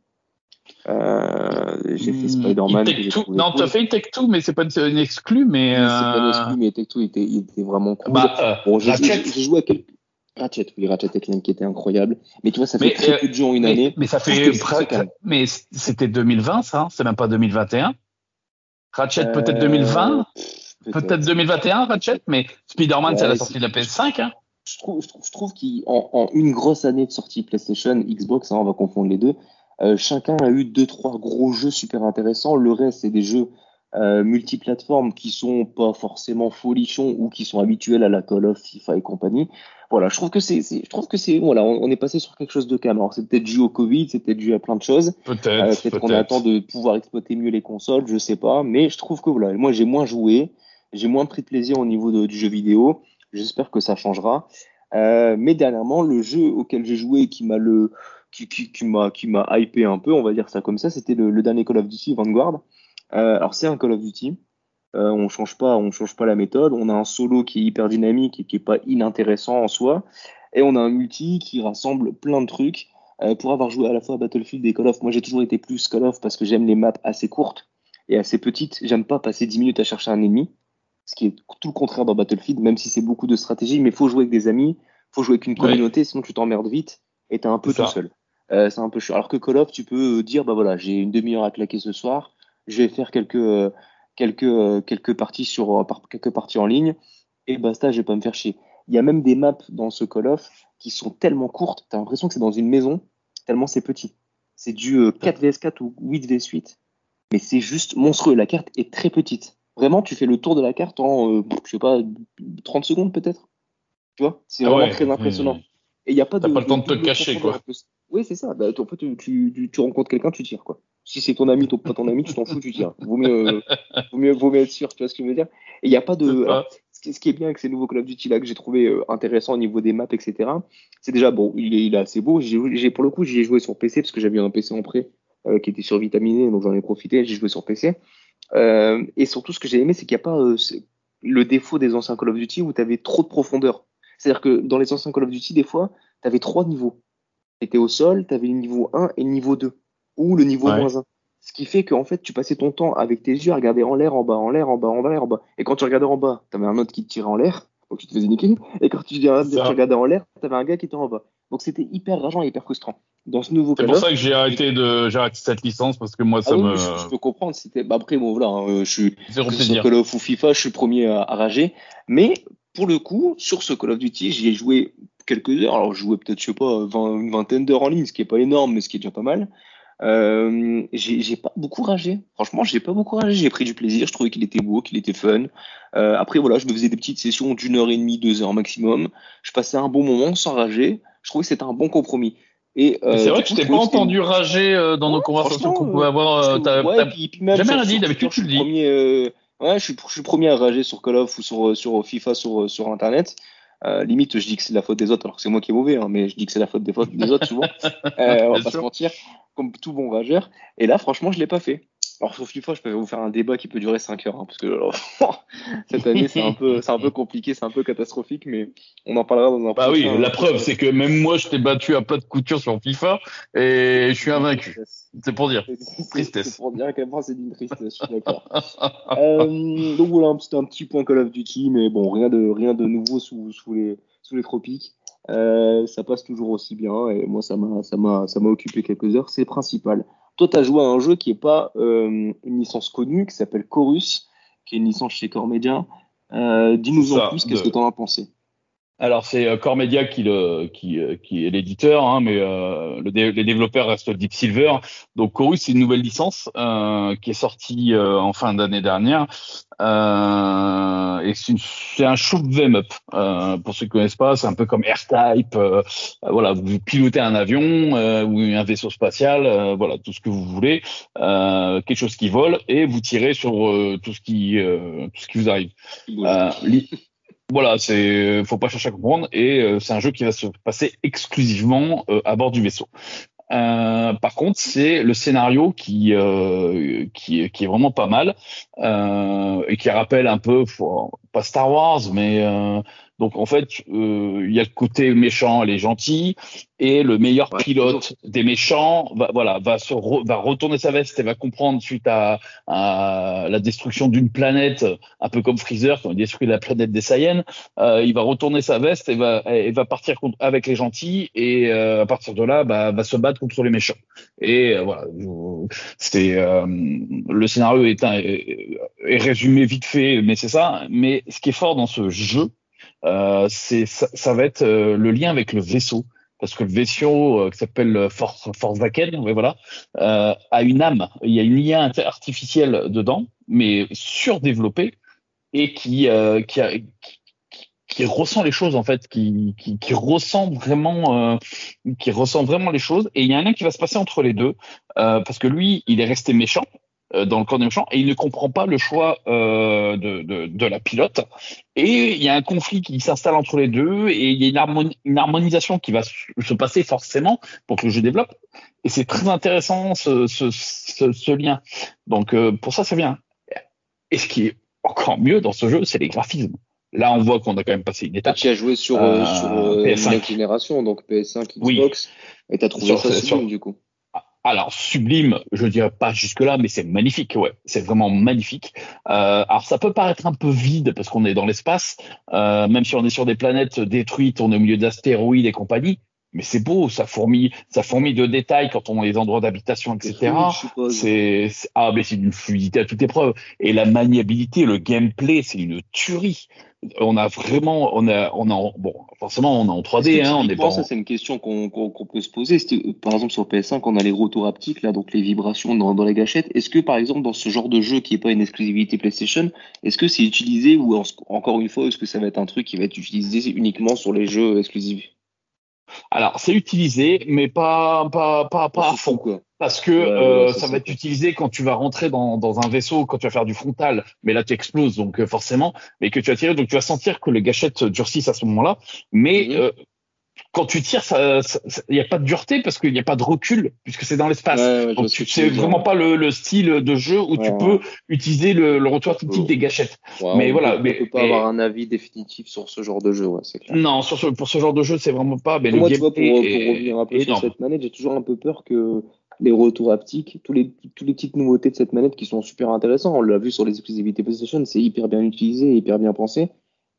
Euh, j'ai fait hmm, Spider-Man. Non, tu as fait Tech 2, mais c'est pas une exclu, mais. c'est pas une exclu, mais Tech 2 était, il était vraiment cool. Bah, bon, j'ai joué à quelques. Ratchet, oui, Ratchet Clank qui était incroyable. Mais tu vois, ça fait mais, très peu de jeux en une année. Mais ça fait. Mais c'était 2020, ça, hein, c'est même pas 2021. Ratchet peut-être 2020 Peut-être 2021, Ratchet, mais Spider-Man, c'est la sortie de la PS5. Hein. Je trouve, je trouve, je trouve qu'en en une grosse année de sortie PlayStation, Xbox, hein, on va confondre les deux, euh, chacun a eu deux, trois gros jeux super intéressants. Le reste, c'est des jeux euh, multiplateformes qui sont pas forcément folichons ou qui sont habituels à la Call of, FIFA et compagnie. Voilà, je trouve que c'est, je trouve que c'est, voilà, on, est passé sur quelque chose de calme. Alors c'est peut-être dû au Covid, c'est peut-être dû à plein de choses. Peut-être. Euh, peut-être qu'on attend de pouvoir exploiter mieux les consoles, je sais pas. Mais je trouve que voilà, moi j'ai moins joué. J'ai moins pris de plaisir au niveau du jeu vidéo. J'espère que ça changera. Euh, mais dernièrement, le jeu auquel j'ai joué qui m'a qui, m'a qui m'a hypé un peu, on va dire ça comme ça, c'était le, dernier Call of Duty Vanguard. Euh, alors c'est un Call of Duty. Euh, on change pas, on change pas la méthode. On a un solo qui est hyper dynamique et qui est pas inintéressant en soi, et on a un multi qui rassemble plein de trucs. Pour avoir joué à la fois à Battlefield et Call of, moi j'ai toujours été plus Call of parce que j'aime les maps assez courtes et assez petites. J'aime pas passer 10 minutes à chercher un ennemi ce qui est tout le contraire dans Battlefield, même si c'est beaucoup de stratégie, mais faut jouer avec des amis, faut jouer avec une communauté, sinon tu t'emmerdes vite et t'es un peu tout seul. Euh, c'est un peu chiant. Alors que Call of, tu peux dire, bah voilà, j'ai une demi-heure à claquer ce soir, je vais faire quelques euh, quelques euh, quelques parties sur quelques parties en ligne et basta, je vais pas me faire chier. Il y a même des maps dans ce Call of qui sont tellement courtes, t'as l'impression que c'est dans une maison, tellement c'est petit. C'est du 4 vs 4 ou 8 vs 8, mais c'est juste monstrueux. La carte est très petite. Vraiment, tu fais le tour de la carte en, euh, je sais pas, 30 secondes peut-être. Tu vois C'est ah vraiment très impressionnant. Et il y a pas de. T'as pas le temps de te cacher, quoi. Oui, c'est ça. Bah, en fait, tu, tu, tu, rencontres quelqu'un, tu tires, quoi. Si c'est ton ami, ton, pas ton ami, tu t'en fous, tu tires. Vaut mieux, *laughs* vaut mieux, vaut mieux être sûr, tu vois ce que je veux dire. Et il n'y a pas de. ce qui est bien avec ces nouveaux Call of Duty là que j'ai trouvé euh, intéressant au niveau des maps, etc. C'est déjà bon, il est, il est assez beau. J'ai pour le coup, j'y ai joué sur PC parce que j'avais un PC en prêt euh, qui était survitaminé, donc j'en ai profité. J'ai joué sur PC. Euh, et surtout, ce que j'ai aimé, c'est qu'il n'y a pas euh, le défaut des anciens Call of Duty où tu avais trop de profondeur. C'est-à-dire que dans les anciens Call of Duty, des fois, tu avais trois niveaux. Tu étais au sol, tu avais le niveau 1 et le niveau 2, ou le niveau moins 1. Ce qui fait qu'en fait, tu passais ton temps avec tes yeux à regarder en l'air, en bas, en l'air, en bas, en bas, en bas. Et quand tu regardais en bas, tu avais un autre qui te tirait en l'air, donc tu te faisais niquer. Et quand tu, tu regardais en l'air, tu avais un gars qui était en bas. Donc c'était hyper rageant et hyper frustrant dans ce nouveau C'est pour ça que j'ai arrêté de j'ai arrêté cette licence parce que moi ça ah me. je, peux comprendre. C'était bah, après bon voilà, hein, je suis sur Call of ou FIFA, je suis premier à, rager. Mais pour le coup, sur ce Call of Duty, j'y ai joué quelques heures. Alors je jouais peut-être je sais pas une vingtaine d'heures en ligne, ce qui est pas énorme, mais ce qui est déjà pas mal. Euh, j'ai pas beaucoup ragé. Franchement, j'ai pas beaucoup ragé. J'ai pris du plaisir. Je trouvais qu'il était beau, qu'il était fun. Euh, après, voilà, je me faisais des petites sessions d'une heure et demie, deux heures maximum. Je passais un bon moment sans rager. Je trouvais que c'était un bon compromis. Et euh, c'est vrai que je t'ai pas entendu rager euh, dans nos conversations qu'on pouvait avoir. Euh, ouais, jamais rien dit. D'habitude, tu le dis. Premier, ouais, je suis, je suis le premier à rager sur Call of ou sur, sur FIFA sur, sur Internet. Euh, limite, je dis que c'est la faute des autres, alors que c'est moi qui est mauvais, hein, mais je dis que c'est la faute des, fautes des autres souvent. *laughs* euh, on va pas se mentir, comme tout bon rageur. Et là, franchement, je l'ai pas fait. Alors sur FIFA, je peux vous faire un débat qui peut durer 5 heures, hein, parce que alors, *laughs* cette année c'est un peu, c'est un peu compliqué, c'est un peu catastrophique, mais on en parlera dans un. Bah oui, la preuve c'est que même moi je t'ai battu à plat de couture sur FIFA et je suis invaincu. C'est pour dire. *laughs* Tristesse. C'est pour dire à quel point c'est d'une tristesse, je suis d'accord. *laughs* euh, donc voilà, c'était un petit point Call of Duty, mais bon, rien de, rien de nouveau sous, sous, les, sous les tropiques. Euh, ça passe toujours aussi bien et moi ça m'a, ça m'a, ça m'a occupé quelques heures, c'est le principal. Toi, tu as joué à un jeu qui n'est pas euh, une licence connue, qui s'appelle Chorus, qui est une licence chez Core Media. Euh, dis-nous en plus, qu'est-ce que tu en as pensé? Alors c'est euh, Core Media qui, le, qui, euh, qui est l'éditeur, hein, mais euh, le les développeurs restent Deep Silver. Donc Chorus c'est une nouvelle licence euh, qui est sortie euh, en fin d'année dernière et c'est un shoot them up. pour ceux qui connaissent pas, c'est un peu comme R-Type. voilà, vous pilotez un avion ou un vaisseau spatial, voilà tout ce que vous voulez, quelque chose qui vole et vous tirez sur tout ce qui tout ce qui vous arrive voilà, c'est faut pas chercher à comprendre et euh, c'est un jeu qui va se passer exclusivement euh, à bord du vaisseau. Euh, par contre, c'est le scénario qui, euh, qui, qui est vraiment pas mal euh, et qui rappelle un peu, pas Star Wars, mais donc en fait, il y a le côté méchant, les gentils, et le meilleur pilote des méchants va, voilà, va, se va retourner sa veste et va comprendre suite à, à la destruction d'une planète, un peu comme Freezer quand il détruit la planète des Saiyans, euh, il va retourner sa veste et va, et va partir avec les gentils et euh, à partir de là, bah, va se battre contre les méchants. Et euh, voilà, c'est euh, le scénario est, un, est, résumé vite fait, mais c'est ça. Mais ce qui est fort dans ce jeu, euh, c'est ça, ça, va être le lien avec le vaisseau parce que le vaisseau euh, qui s'appelle Force, Force Vaken, voilà, euh, a une âme. Il y a une IA artificielle dedans, mais surdéveloppée et qui, euh, qui, a, qui, qui, ressent les choses en fait, qui, qui, qui ressent vraiment, euh, qui ressent vraiment les choses. Et il y a un lien qui va se passer entre les deux, euh, parce que lui, il est resté méchant euh, dans le corps des méchants et il ne comprend pas le choix euh, de, de, de, la pilote. Et il y a un conflit qui s'installe entre les deux et il y a une, harmoni une, harmonisation qui va se passer forcément pour que le jeu développe. Et c'est très intéressant ce, ce, ce, ce lien. Donc euh, pour ça, c'est bien. Et ce qui est encore mieux dans ce jeu, c'est les graphismes. Là, on voit qu'on a quand même passé une étape. Tu as joué sur, euh, sur euh, PS5. génération, donc PS5, Xbox, oui. et tu as trouvé sur, ça sur, du coup. Alors sublime, je dirais pas jusque là, mais c'est magnifique, ouais, c'est vraiment magnifique. Euh, alors ça peut paraître un peu vide parce qu'on est dans l'espace, euh, même si on est sur des planètes détruites, on est au milieu d'astéroïdes et compagnie, mais c'est beau, ça fourmille, ça fourmille de détails quand on a les endroits d'habitation, etc. C'est ah mais c'est une fluidité à toute épreuve et la maniabilité, le gameplay, c'est une tuerie on a vraiment, on a, on a, bon, forcément, on est en 3D, hein, on est pas. Ça, c'est une question qu'on peut se poser. Par exemple, sur PS5, on a les retours haptiques, là, donc les vibrations dans, dans les gâchettes. Est-ce que, par exemple, dans ce genre de jeu qui est pas une exclusivité PlayStation, est-ce que c'est utilisé ou encore une fois, est-ce que ça va être un truc qui va être utilisé uniquement sur les jeux exclusifs? Alors, c'est utilisé, mais pas, pas, pas, pas à fond. Quoi. Parce que euh, ça, va être utilisé quand tu vas rentrer dans, dans, un vaisseau, quand tu vas faire du frontal, mais là tu exploses, donc euh, forcément, mais que tu vas tirer, donc tu vas sentir que les gâchettes durcissent à ce moment-là. Mais mhm. euh, quand tu tires, il n'y a pas de dureté parce qu'il n'y a pas de recul puisque c'est dans l'espace. Ouais, Donc c'est vraiment pas le, le, style de jeu où tu peux utiliser le, le retour type des gâchettes. mais voilà, mais peut pas avoir un avis définitif sur ce genre de jeu, ouais, c'est clair. Non, sur ce, pour ce genre de jeu, c'est vraiment pas. Mais moi, tu vois, pour, pour, revenir un peu sur cette manette, j'ai toujours un peu peur que les retours haptiques, tous les, toutes les petites nouveautés de cette manette qui sont super intéressantes. On l'a vu sur les exclusivités PlayStation, c'est hyper bien utilisé, hyper bien pensé.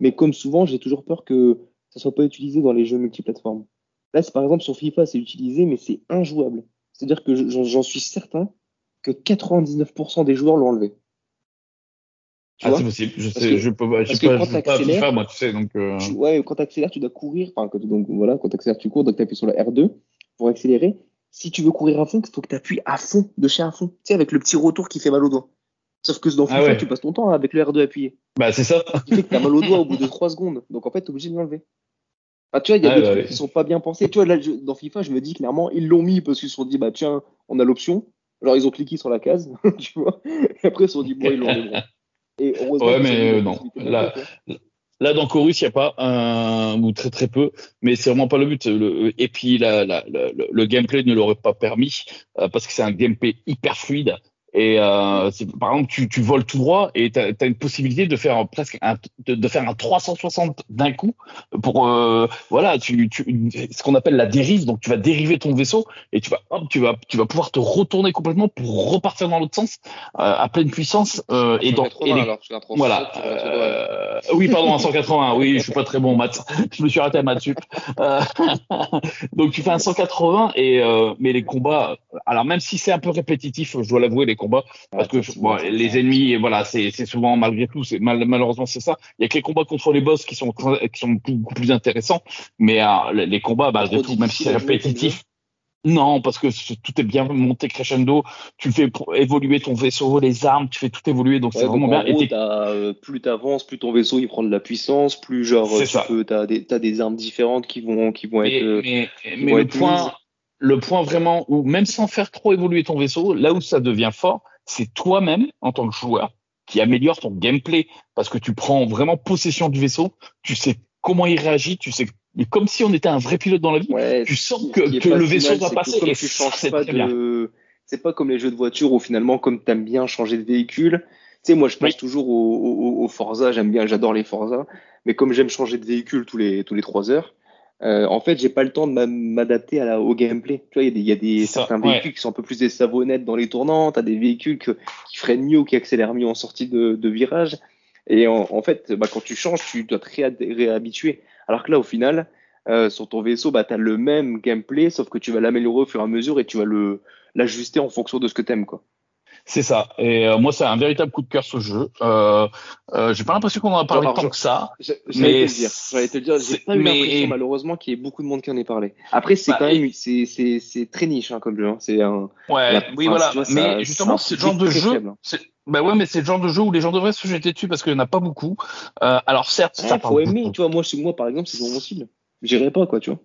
Mais comme souvent, j'ai toujours peur que ça soit pas utilisé dans les jeux multiplateformes. Là, c'est par exemple sur FIFA, c'est utilisé, mais c'est injouable. C'est-à-dire que j'en suis certain que 99% des joueurs l'ont enlevé. ah, c'est possible. Je sais, je peux, je sais pas, je pas FIFA, moi, tu sais, donc. Euh... ouais, quand tu accélères, tu dois courir. Enfin, donc voilà, quand tu accélères, tu cours, donc tu appuies sur la R2 pour accélérer. si tu veux courir à fond, il faut que tu appuies à fond, de chez à fond. Tu sais, avec le petit retour qui fait mal au doigt. Sauf que dans ah FIFA, tu passes ton temps avec le R2 appuyé. Bah, c'est ça. Ce qui fait que t'as mal au doigt au bout de *laughs* 3 secondes. Donc, en fait, t'es obligé de l'enlever. Ah, tu vois, il y a des trucs qui sont pas bien pensés. Tu vois, là, dans FIFA, je me dis clairement, ils l'ont mis parce qu'ils se sont dit, bah, tiens, on a l'option. Genre, ils ont cliqué sur la case, *laughs* tu vois. Et après, ils se sont dit, bon, ils l'ont mis. Et heureusement. Ouais, mais euh, non. Là, Là, dans Chorus, il n'y a pas un, ou très très peu, mais c'est vraiment pas le but. et puis, la, le, gameplay ne l'aurait pas permis, euh, parce que c'est un gameplay hyper fluide. Et euh, par exemple, tu, tu voles tout droit et tu as, une possibilité de faire presque un, de, de faire un 360 d'un coup pour euh, voilà, tu, tu, ce qu'on appelle la dérive. Donc tu vas dériver ton vaisseau et tu vas hop, tu vas tu vas pouvoir te retourner complètement pour repartir dans l'autre sens euh, à pleine puissance et donc voilà. Oui, pardon, un 180. Oui, je suis pas très bon en maths. Je me suis raté à maths sup. *laughs* Donc tu fais un 180 et mais les combats. Alors même si c'est un peu répétitif, je dois l'avouer, les combats parce que les ennemis, voilà, c'est souvent malgré tout, c'est malheureusement c'est ça. Il y a que les combats contre les boss qui sont qui sont beaucoup plus intéressants, mais euh, les combats, tout, même si c'est répétitif. Non, parce que tout est bien monté crescendo. Tu fais évoluer ton vaisseau, les armes, tu fais tout évoluer, donc c'est vraiment bien. Euh, plus tu avances, plus ton vaisseau il prend de la puissance, plus genre tu as des, as des armes différentes qui vont qui vont être. Mais, mais le point, le point vraiment où, même sans faire trop évoluer ton vaisseau, là où ça devient fort, c'est toi-même, en tant que joueur, qui améliore ton gameplay. Parce que tu prends vraiment possession du vaisseau, tu sais comment il réagit, tu sais, mais comme si on était un vrai pilote dans la vie, tu sens que, le vaisseau va passer et tu changes pas de, c'est pas comme les jeux de voiture où finalement, comme tu aimes bien changer de véhicule, tu sais, moi, je pense toujours au, au, Forza, j'aime bien, j'adore les Forza, mais comme j'aime changer de véhicule tous les, tous les trois heures, euh, en fait, j'ai pas le temps de m'adapter au gameplay. Tu vois, il y a des, y a des certains véhicules qui sont un peu plus des savonnettes dans les tournants, t'as des véhicules qui freinent mieux ou qui accélèrent mieux en sortie de, de virage. Et en, fait, bah, quand tu changes, tu dois te réhabituer. Alors que là, au final, euh, sur ton vaisseau, bah, tu as le même gameplay, sauf que tu vas l'améliorer au fur et à mesure et tu vas le l'ajuster en fonction de ce que t'aimes, quoi. C'est ça. Et euh, moi, c'est un véritable coup de cœur ce jeu. Euh, euh, j'ai pas l'impression qu'on en a parlé tant que ça. J'allais te le dire. J'ai pas eu l'impression malheureusement qu'il y ait beaucoup de monde qui en ait parlé. Après, c'est bah, quand même, c'est c'est c'est très niche hein, comme jeu. Hein. C'est un. Ouais. oui, voilà. mais justement, c'est le genre de jeu. Bah ouais, mais c'est le genre de jeu où les gens devraient se jeter dessus parce qu'il n'y en a pas beaucoup. Euh, alors certes, ça faut aimer. Tu vois, moi, moi, par exemple, c'est mon cible. J'irai pas, quoi, tu vois.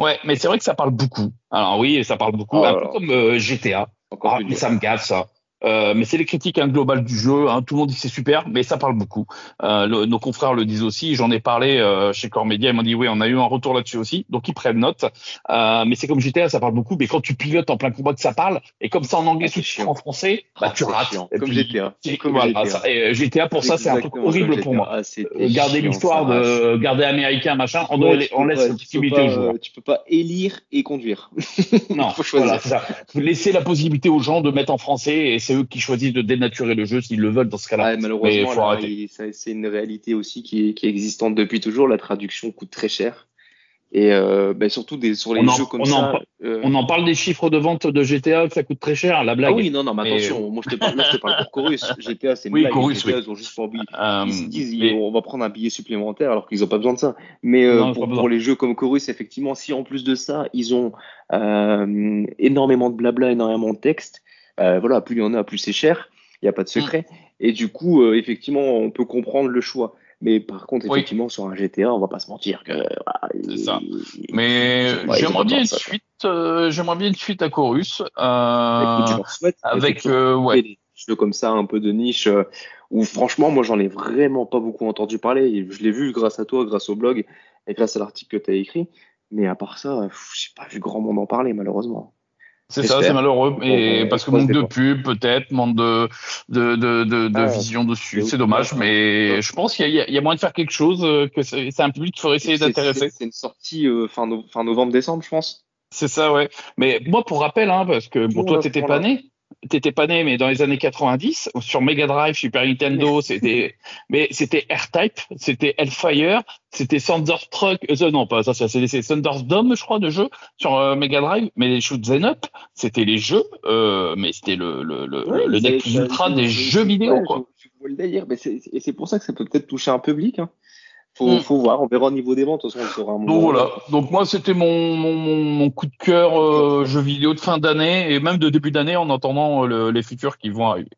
Ouais, mais c'est vrai que ça parle beaucoup. Alors oui, ça parle beaucoup, oh un peu comme GTA. Encore ah, mais ça me gave ça. Euh, mais c'est les critiques hein, globales du jeu. Hein. Tout le monde dit c'est super, mais ça parle beaucoup. Euh, nos confrères le disent aussi. J'en ai parlé euh, chez Core Media. Ils m'ont dit oui, on a eu un retour là-dessus aussi. Donc ils prennent note. Euh, mais c'est comme GTA, ça parle beaucoup. Mais quand tu pilotes en plein combat que ça parle, et comme ça en anglais, ah, tout en français, bah ah, tu rates. comme GTA. Comme voilà, GTA. Ça, et GTA pour ça, c'est un truc horrible pour moi. Ah, garder l'histoire de garder américain machin, on, on laisse la possibilité aux joueurs. Tu peux pas élire et conduire. *laughs* non, faut choisir. Voilà, ça. Laisser la possibilité aux gens de mettre en français et c'est eux qui choisissent de dénaturer le jeu s'ils le veulent dans ce cas-là. malheureusement, c'est une réalité aussi qui est, qui est existante depuis toujours. La traduction coûte très cher. Et euh, ben surtout des, sur les jeux comme on ça. En, euh, On en parle des chiffres de vente de GTA, ça coûte très cher, la blague. Ah oui, non, non, mais attention, moi je te parle, je te parle pour Chorus. *laughs* GTA, c'est une oui, blague. Chorus, GTA, oui. ils ont juste pour euh, ils se disent, on va prendre un billet supplémentaire alors qu'ils n'ont pas besoin de ça. Mais euh, pour, pour les jeux comme Chorus, effectivement, si en plus de ça, ils ont euh, énormément de blabla, énormément de texte, voilà, plus il y en a, plus c'est cher. Il n'y a pas de secret. Mm. Et du coup, euh, effectivement, on peut comprendre le choix. Mais par contre, effectivement, sur un GTA, on va pas se mentir que. c'est ça. Mais j'aimerais bien une suite. Euh, j'aimerais bien une suite à Chorus. Euh, avec euh, ouais. jeux comme ça, un peu de niche. où franchement, moi, j'en ai vraiment pas beaucoup entendu parler. Je l'ai vu grâce à toi, grâce au blog et grâce à l'article que tu as écrit. Mais à part ça, j'ai pas vu grand monde en parler, malheureusement. C'est ça, c'est malheureux. Et parce que manque de pub, peut-être, manque de, de, de, de, de vision dessus. C'est dommage, mais je pense qu'il y, y, a moyen de faire quelque chose, euh, que c'est un public qu'il faudrait essayer d'intéresser. C'est une sortie euh, fin, fin novembre-décembre, je pense. C'est ça, ouais. Mais moi, pour rappel, hein, parce que bon, toi, t'étais pas né t'étais pas né, mais dans les années 90, sur Mega Drive, Super Nintendo, c'était, mais c'était R-Type, c'était Hellfire, c'était Thunderstruck, euh, non, pas ça, c'est Thunderdome, je crois, de jeu sur euh, Mega Drive, mais les Shoot Up, c'était les jeux, euh, mais c'était le, le, le, le deck ultra des jeux vidéo, quoi. Je, le dire, mais c'est, et c'est pour ça que ça peut peut-être toucher un public, hein. Faut, faut voir, on verra au niveau des ventes. De toute façon, on Donc voilà. Donc moi, c'était mon, mon, mon, coup de cœur euh, jeu vidéo de fin d'année et même de début d'année en attendant euh, les futurs qui vont arriver.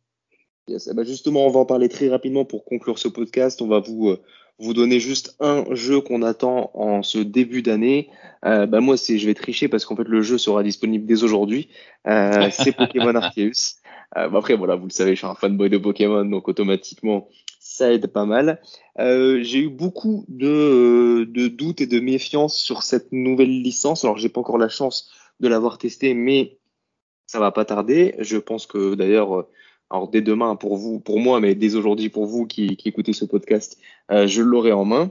Yes. Eh ben, justement, on va en parler très rapidement pour conclure ce podcast. On va vous euh, vous donner juste un jeu qu'on attend en ce début d'année. Euh, bah moi, c'est je vais tricher parce qu'en fait le jeu sera disponible dès aujourd'hui. Euh, c'est *laughs* Pokémon Arceus. Euh, bah après voilà, vous le savez, je suis un fanboy de Pokémon, donc automatiquement aide pas mal. Euh, j'ai eu beaucoup de, de doutes et de méfiance sur cette nouvelle licence. Alors j'ai pas encore la chance de l'avoir testé, mais ça va pas tarder. Je pense que d'ailleurs alors dès demain pour vous, pour moi, mais dès aujourd'hui pour vous qui, écoutez ce podcast, euh, je l'aurai en main.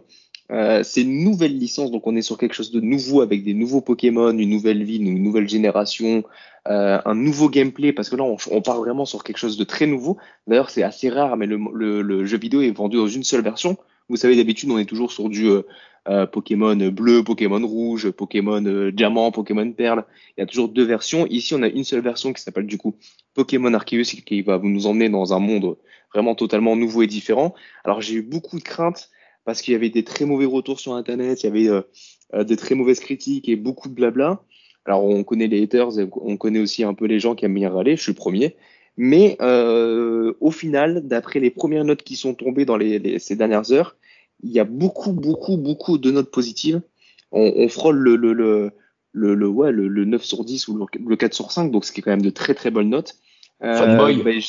Euh, c'est une nouvelle licence, donc on est sur quelque chose de nouveau avec des nouveaux Pokémon, une nouvelle vie, une nouvelle génération, euh, un nouveau gameplay, parce que là on, part vraiment sur quelque chose de très nouveau. D'ailleurs c'est assez rare, mais le, le, le, jeu vidéo est vendu dans une seule version. Vous savez d'habitude on est toujours sur du euh, euh, Pokémon bleu, Pokémon rouge, Pokémon euh, diamant, Pokémon perle. Il y a toujours deux versions. Ici, on a une seule version qui s'appelle du coup Pokémon Arceus qui va nous emmener dans un monde vraiment totalement nouveau et différent. Alors j'ai eu beaucoup de craintes parce qu'il y avait des très mauvais retours sur Internet, il y avait euh, des très mauvaises critiques et beaucoup de blabla. Alors on connaît les haters, on connaît aussi un peu les gens qui aiment bien râler, je suis le premier. Mais euh, au final, d'après les premières notes qui sont tombées dans les, ces dernières heures, il y a beaucoup, beaucoup, beaucoup de notes positives. On, on frôle le, le, le, le, le, ouais, le, le 9 sur 10 ou le, 4 sur 5, donc ce qui est quand même de très, très bonnes notes. Euh, fanboy. Ben,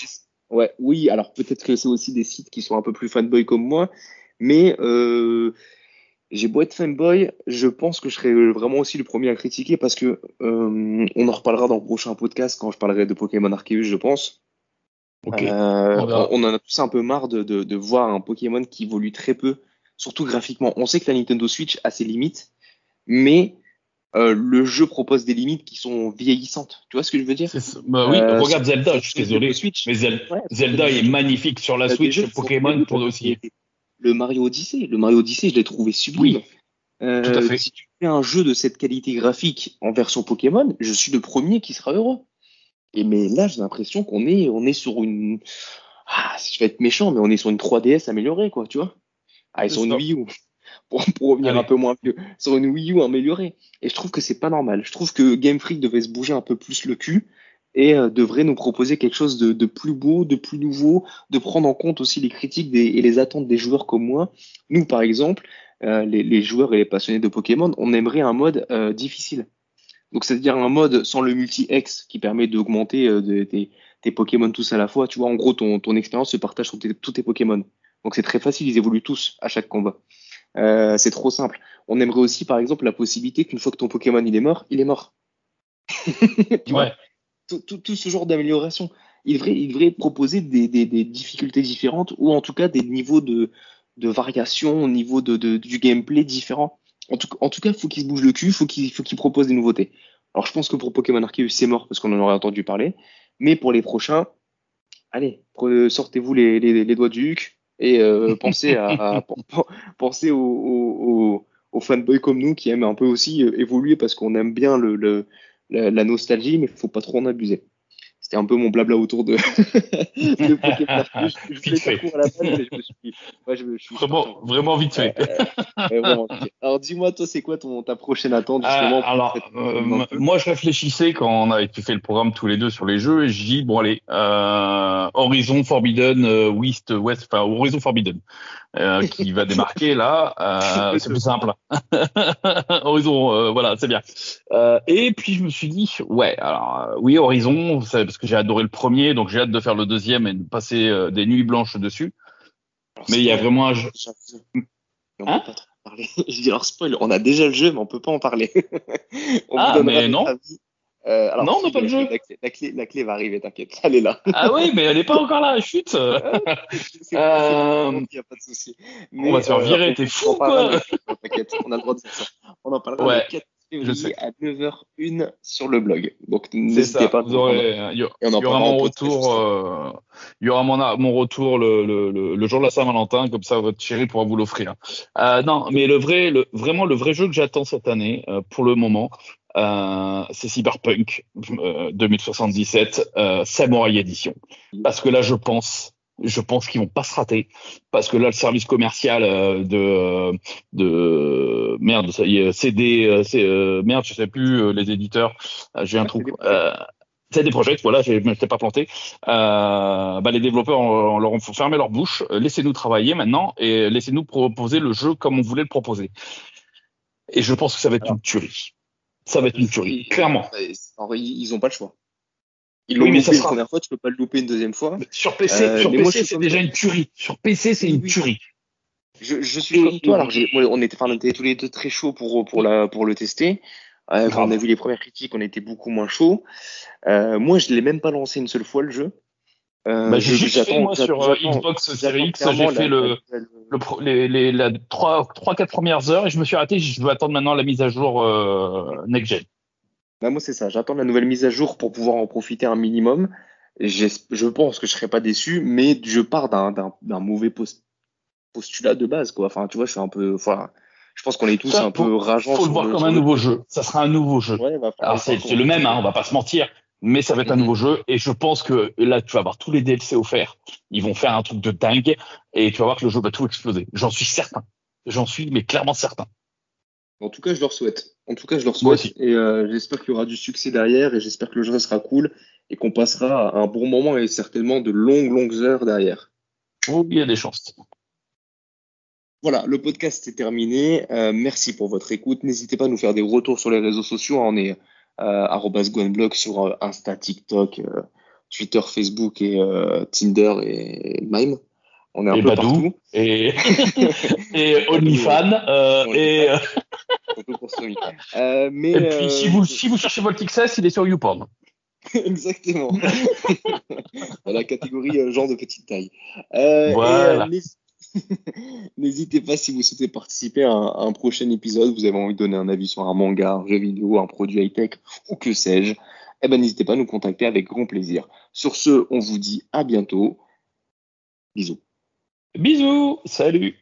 ouais, oui, alors peut-être que c'est aussi des sites qui sont un peu plus fanboy comme moi, mais euh, j'ai beau être fanboy, je pense que je serai vraiment aussi le premier à critiquer parce que euh, on en reparlera dans le prochain podcast quand je parlerai de Pokémon Arceus, je pense. Okay. Euh, on, en a tous un peu marre de, de, de, voir un Pokémon qui évolue très peu surtout graphiquement. On sait que la Nintendo Switch a ses limites, mais euh, le jeu propose des limites qui sont vieillissantes. Tu vois ce que je veux dire? Bah Oui, euh, regarde Zelda, je suis désolé, Switch. mais Zelda, est magnifique sur la Switch, Pokémon pour aussi. Le Mario Odyssey, le Mario Odyssey, je l'ai trouvé sublime. Oui, euh, tout à fait. Si tu fais un jeu de cette qualité graphique en version Pokémon, je suis le premier qui sera heureux. Et mais là, j'ai l'impression qu'on est, on est sur une, ah, je vais être méchant, mais on est sur une 3DS améliorée, quoi, tu vois ah, sur une Wii U, *laughs* pour, pour revenir un peu moins vieux, sur une Wii U améliorée. Et je trouve que c'est pas normal. Je trouve que Game Freak devait se bouger un peu plus le cul et euh, devrait nous proposer quelque chose de, de, plus beau, de plus nouveau, de prendre en compte aussi les critiques des, et les attentes des joueurs comme moi. Nous, par exemple, euh, les, les, joueurs et les passionnés de Pokémon, on aimerait un mode euh, difficile. Donc, c'est-à-dire un mode sans le multi-X qui permet d'augmenter euh, tes, tes Pokémon tous à la fois. Tu vois, en gros, ton, ton expérience se partage sur tous tes Pokémon. Donc c'est très facile, ils évoluent tous à chaque combat. Euh, c'est trop simple. On aimerait aussi, par exemple, la possibilité qu'une fois que ton Pokémon il est mort, il est mort. *laughs* tu vois tout, tout, tout, ce genre d'amélioration. Il devrait, il devrait proposer des, des, des, difficultés différentes ou en tout cas des niveaux de, de variation au niveau de, de, du gameplay différents. En tout, en tout cas, faut qu'il se bouge le cul, faut qu'il faut qu'il propose des nouveautés. Alors je pense que pour Pokémon Arceus c'est mort parce qu'on en aurait entendu parler, mais pour les prochains, allez, sortez-vous les, les, les doigts du huc, et euh, *laughs* pensez à, à penser aux, aux, aux, fanboys comme nous qui aiment un peu aussi euh, évoluer parce qu'on aime bien le, le la, la, nostalgie, mais il faut pas trop en abuser. C'était un peu mon blabla autour de, *laughs* de Pokémon. *laughs* Je, je voulais faire court à la base, mais je me suis, ouais, je, je suis vraiment, vraiment vite fait. Euh, vraiment, alors dis-moi, toi, c'est quoi ton, ta prochaine attente justement euh, Alors, euh, moi, je réfléchissais quand on avait fait le programme tous les deux sur les jeux, et je dis bon allez, euh, Horizon Forbidden, West, West, enfin Horizon Forbidden. Euh, *laughs* qui va démarquer là. Euh, c'est plus simple. *laughs* Horizon, euh, voilà, c'est bien. Euh, et puis je me suis dit, ouais, alors oui, Horizon, parce que j'ai adoré le premier, donc j'ai hâte de faire le deuxième et de passer des nuits blanches dessus. mais il y a vraiment un jeu. On hein peut pas trop parler. *laughs* je dis alors spoil, on a déjà le jeu, mais on peut pas en parler. on ah, mais non. Euh, alors, non, on n'a pas le jeu. La clé, la, clé, va arriver, t'inquiète. Elle est là. Ah oui, mais elle n'est pas encore là, chute. euh... Il n'y a pas de souci. on va se faire euh, virer, t'es fou, quoi. T'inquiète, on a le droit de dire ça. On en parlera ouais. le 4 février à 9h01 sur le blog. Donc, n'hésitez pas. Vous aurez, il y, y aura mon retour, euh, il y aura mon, mon retour le, le, le, le jour de la Saint-Valentin, comme ça, votre chérie pourra vous l'offrir. Euh, non, mais le vrai, vraiment, le vrai jeu que j'attends cette année, euh, pour le moment, euh, c'est Cyberpunk euh, 2077 euh, Samurai Edition. Parce que là, je pense je pense qu'ils vont pas se rater parce que là le service commercial euh, de de merde ça y est CD c'est merde je sais plus les éditeurs j'ai un trou c'est des projets, voilà, je ne m'étais pas planté. Euh, bah, les développeurs on, leur ont fermé leur bouche, laissez-nous travailler maintenant et laissez-nous proposer le jeu comme on voulait le proposer. Et je pense que ça va être une tuerie. Ça va être une tuerie, clairement. Ils n'ont pas le choix. Ils l'ont oui, loupé une première fois, tu peux pas le louper une deuxième fois. Sur PC, euh, sur PC c'est déjà une tuerie. Sur PC, c'est une tuerie. Je, je suis comme toi. Alors, on était, on était tous les deux très chauds pour pour la pour le tester. Euh, quand on a vu les premières critiques, on était beaucoup moins chaud. Euh, moi, je l'ai même pas lancé une seule fois le jeu. Euh, bah, j'ai juste fait moi sur euh, Xbox Series X, j'ai fait le, le, les, les la 3 4 premières heures et je me suis arrêté, je dois attendre maintenant la mise à jour euh, next gen. Bah, moi c'est ça, j'attends la nouvelle mise à jour pour pouvoir en profiter un minimum. Je pense que je serai pas déçu, mais je pars d'un mauvais post postulat de base quoi. Enfin, tu vois, je suis un peu enfin, je pense qu'on est tous un peu rageants. Faut le voir comme un nouveau jeu. Ça sera un nouveau jeu. Alors c'est le même, hein, on va pas se mentir, mais ça va être un mhm. nouveau jeu. Et je pense que là, tu vas avoir tous les DLC offerts. Ils vont faire un truc de dingue et tu vas voir que le jeu va tout exploser. J'en suis certain. J'en suis, mais clairement certain. En tout cas, je leur souhaite. En tout cas, je leur souhaite. Et euh, j'espère qu'il y aura du succès derrière et j'espère que le jeu sera cool et qu'on passera un bon moment et certainement de longues, longues heures derrière. Oh, il y a des chances. Voilà, le podcast est terminé. Euh, merci pour votre écoute. N'hésitez pas à nous faire des retours sur les réseaux sociaux. On est euh, sur euh, Insta, TikTok, euh, Twitter, Facebook et Tinder et Mime. On est un peu partout. Et, *laughs* et OnlyFans. et, *laughs* mais, et puis si vous, si vous cherchez votre XS, il est sur YouPorn. *laughs* Exactement. la catégorie genre de petite taille. voilà. *laughs* N'hésitez pas si vous souhaitez participer à un, prochain épisode, vous avez envie de donner un avis sur un manga, un jeu vidéo, un produit high-tech ou que sais-je, eh ben n'hésitez pas à nous contacter avec grand plaisir. Sur ce, on vous dit à bientôt. Bisous. Bisous, salut.